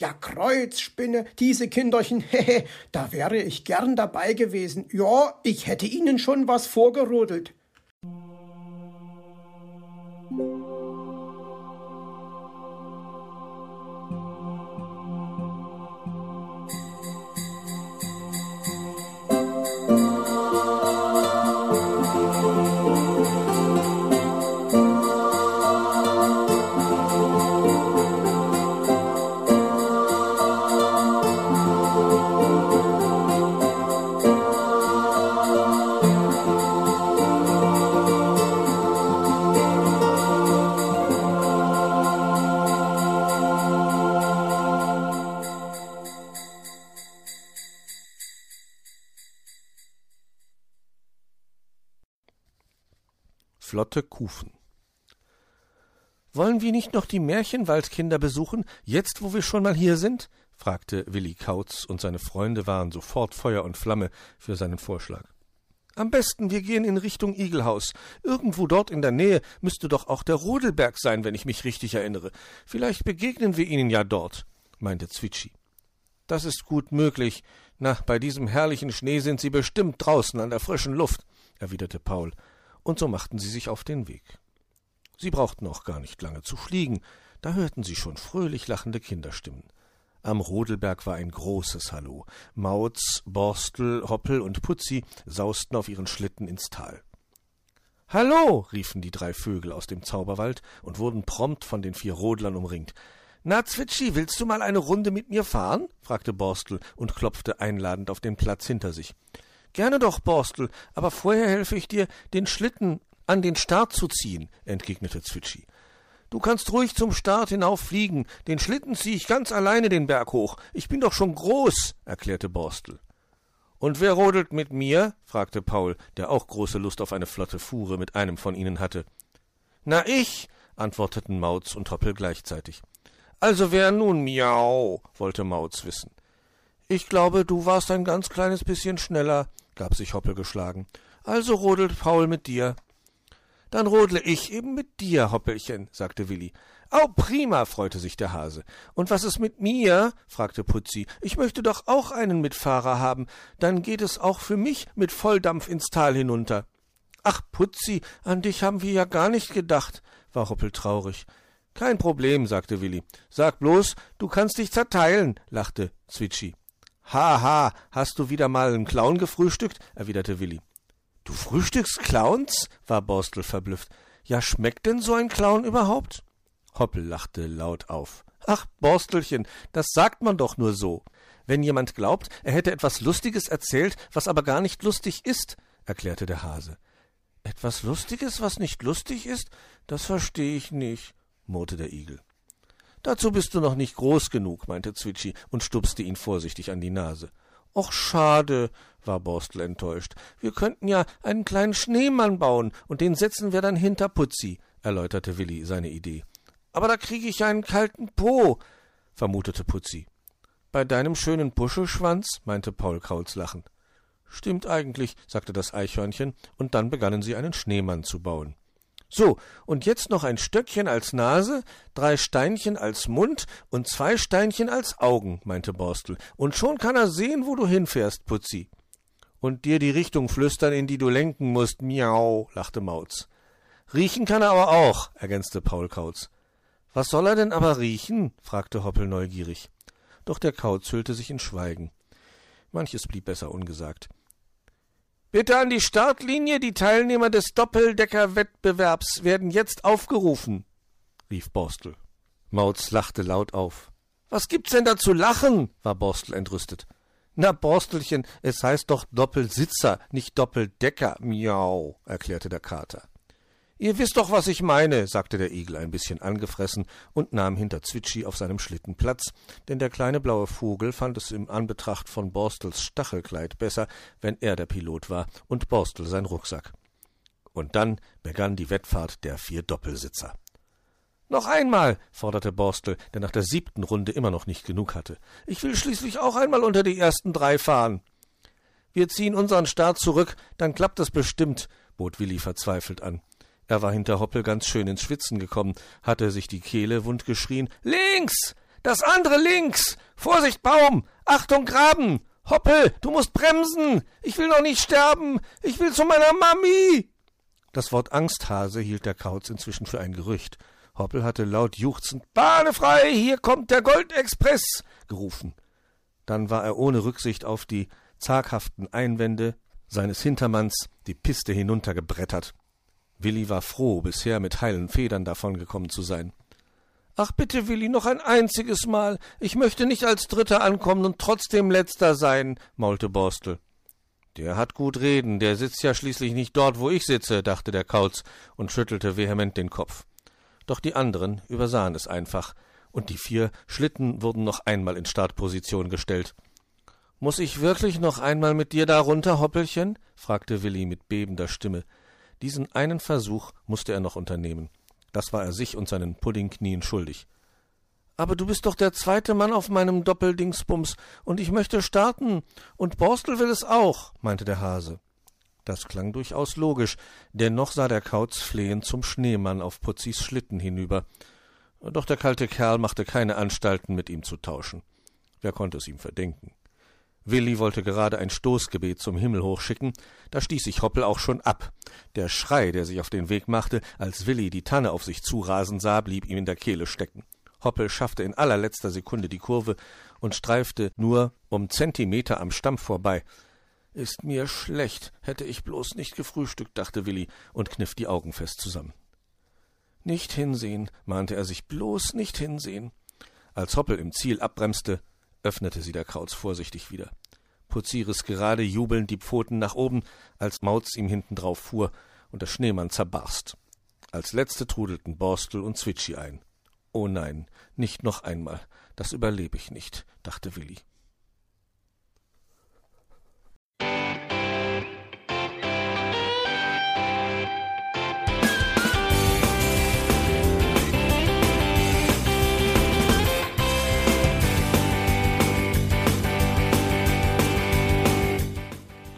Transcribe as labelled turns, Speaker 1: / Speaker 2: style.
Speaker 1: Ja, Kreuzspinne, diese Kinderchen, hehe, da wäre ich gern dabei gewesen. Ja, ich hätte ihnen schon was vorgerodelt.
Speaker 2: Flotte Kufen. Wollen wir nicht noch die Märchenwaldkinder besuchen, jetzt wo wir schon mal hier sind? fragte Willi Kautz, und seine Freunde waren sofort Feuer und Flamme für seinen Vorschlag. Am besten, wir gehen in Richtung Igelhaus. Irgendwo dort in der Nähe müsste doch auch der Rodelberg sein, wenn ich mich richtig erinnere. Vielleicht begegnen wir ihnen ja dort, meinte Zwitschi. Das ist gut möglich. Na, bei diesem herrlichen Schnee sind sie bestimmt draußen an der frischen Luft, erwiderte Paul und so machten sie sich auf den Weg. Sie brauchten auch gar nicht lange zu fliegen, da hörten sie schon fröhlich lachende Kinderstimmen. Am Rodelberg war ein großes Hallo. Mauz, Borstel, Hoppel und Putzi sausten auf ihren Schlitten ins Tal. Hallo, riefen die drei Vögel aus dem Zauberwald und wurden prompt von den vier Rodlern umringt. Na, Zwitschi, willst du mal eine Runde mit mir fahren? fragte Borstel und klopfte einladend auf den Platz hinter sich. Gerne doch, Borstel, aber vorher helfe ich dir, den Schlitten an den Start zu ziehen, entgegnete Zwitschi. Du kannst ruhig zum Start hinauffliegen, den Schlitten ziehe ich ganz alleine den Berg hoch. Ich bin doch schon groß, erklärte Borstel. Und wer rodelt mit mir? fragte Paul, der auch große Lust auf eine flotte Fuhre mit einem von ihnen hatte. Na ich, antworteten Mauz und Hoppel gleichzeitig. Also wer nun miau? wollte Mauz wissen. Ich glaube, du warst ein ganz kleines bisschen schneller, gab sich Hoppel geschlagen. Also rodelt Paul mit dir. Dann rodle ich eben mit dir, Hoppelchen, sagte Willi. Au, prima, freute sich der Hase. Und was ist mit mir? fragte Putzi. Ich möchte doch auch einen Mitfahrer haben. Dann geht es auch für mich mit Volldampf ins Tal hinunter. Ach, Putzi, an dich haben wir ja gar nicht gedacht, war Hoppel traurig. Kein Problem, sagte Willi. Sag bloß, du kannst dich zerteilen, lachte Zwitschi. Ha, ha, hast du wieder mal einen Clown gefrühstückt? erwiderte Willi. Du frühstückst Clowns? war Borstel verblüfft. Ja, schmeckt denn so ein Clown überhaupt? Hoppel lachte laut auf. Ach, Borstelchen, das sagt man doch nur so. Wenn jemand glaubt, er hätte etwas Lustiges erzählt, was aber gar nicht lustig ist, erklärte der Hase. Etwas Lustiges, was nicht lustig ist? Das verstehe ich nicht, murrte der Igel. Dazu bist du noch nicht groß genug, meinte Zwitschi und stupste ihn vorsichtig an die Nase. Och, schade, war Borstel enttäuscht. Wir könnten ja einen kleinen Schneemann bauen und den setzen wir dann hinter Putzi, erläuterte Willi seine Idee. Aber da kriege ich einen kalten Po, vermutete Putzi. Bei deinem schönen Puschelschwanz, meinte Paul Krauls lachend. Stimmt eigentlich, sagte das Eichhörnchen, und dann begannen sie einen Schneemann zu bauen. So, und jetzt noch ein Stöckchen als Nase, drei Steinchen als Mund und zwei Steinchen als Augen, meinte Borstel, und schon kann er sehen, wo du hinfährst, Putzi. Und dir die Richtung flüstern, in die du lenken musst, miau, lachte Mauz. Riechen kann er aber auch, ergänzte Paul Kauz. Was soll er denn aber riechen? fragte Hoppel neugierig. Doch der Kauz hüllte sich in Schweigen. Manches blieb besser ungesagt. Bitte an die Startlinie, die Teilnehmer des Doppeldeckerwettbewerbs werden jetzt aufgerufen, rief Borstel. Mauz lachte laut auf. Was gibt's denn da zu lachen? war Borstel entrüstet. Na, Borstelchen, es heißt doch Doppelsitzer, nicht Doppeldecker, miau, erklärte der Kater. Ihr wisst doch, was ich meine, sagte der Igel ein bisschen angefressen und nahm hinter Zwitschi auf seinem Schlitten Platz, denn der kleine blaue Vogel fand es im Anbetracht von Borstels Stachelkleid besser, wenn er der Pilot war und Borstel sein Rucksack. Und dann begann die Wettfahrt der vier Doppelsitzer. Noch einmal, forderte Borstel, der nach der siebten Runde immer noch nicht genug hatte. Ich will schließlich auch einmal unter die ersten drei fahren. Wir ziehen unseren Start zurück, dann klappt es bestimmt, bot Willi verzweifelt an. Er war hinter Hoppel ganz schön ins Schwitzen gekommen, hatte sich die Kehle wund geschrien. Links! Das andere links. Vorsicht, Baum. Achtung, Graben. Hoppel, du musst bremsen. Ich will noch nicht sterben. Ich will zu meiner Mami. Das Wort Angsthase hielt der Kauz inzwischen für ein Gerücht. Hoppel hatte laut juchzend Bahne frei, hier kommt der Goldexpress gerufen. Dann war er ohne Rücksicht auf die zaghaften Einwände seines Hintermanns die Piste hinuntergebrettert. Willi war froh, bisher mit heilen Federn davongekommen zu sein. Ach bitte, Willi, noch ein einziges Mal. Ich möchte nicht als Dritter ankommen und trotzdem Letzter sein, maulte Borstel. Der hat gut reden, der sitzt ja schließlich nicht dort, wo ich sitze, dachte der Kauz und schüttelte vehement den Kopf. Doch die anderen übersahen es einfach, und die vier Schlitten wurden noch einmal in Startposition gestellt. Muß ich wirklich noch einmal mit dir da runter, Hoppelchen? fragte Willi mit bebender Stimme. Diesen einen Versuch musste er noch unternehmen. Das war er sich und seinen Puddingknien schuldig. Aber du bist doch der zweite Mann auf meinem Doppeldingsbums, und ich möchte starten, und Borstel will es auch, meinte der Hase. Das klang durchaus logisch, dennoch sah der Kauz flehend zum Schneemann auf Putzis Schlitten hinüber. Doch der kalte Kerl machte keine Anstalten, mit ihm zu tauschen. Wer konnte es ihm verdenken? Willi wollte gerade ein Stoßgebet zum Himmel hochschicken, da stieß sich Hoppel auch schon ab. Der Schrei, der sich auf den Weg machte, als Willi die Tanne auf sich zurasen sah, blieb ihm in der Kehle stecken. Hoppel schaffte in allerletzter Sekunde die Kurve und streifte nur um Zentimeter am Stamm vorbei. Ist mir schlecht, hätte ich bloß nicht gefrühstückt, dachte Willi und kniff die Augen fest zusammen. Nicht hinsehen, mahnte er sich, bloß nicht hinsehen. Als Hoppel im Ziel abbremste, öffnete sie der Krauz vorsichtig wieder. Riss gerade jubelnd die Pfoten nach oben, als Mauz ihm hintendrauf fuhr und der Schneemann zerbarst. Als letzte trudelten Borstel und Zwitschi ein. Oh nein, nicht noch einmal, das überlebe ich nicht, dachte Willi.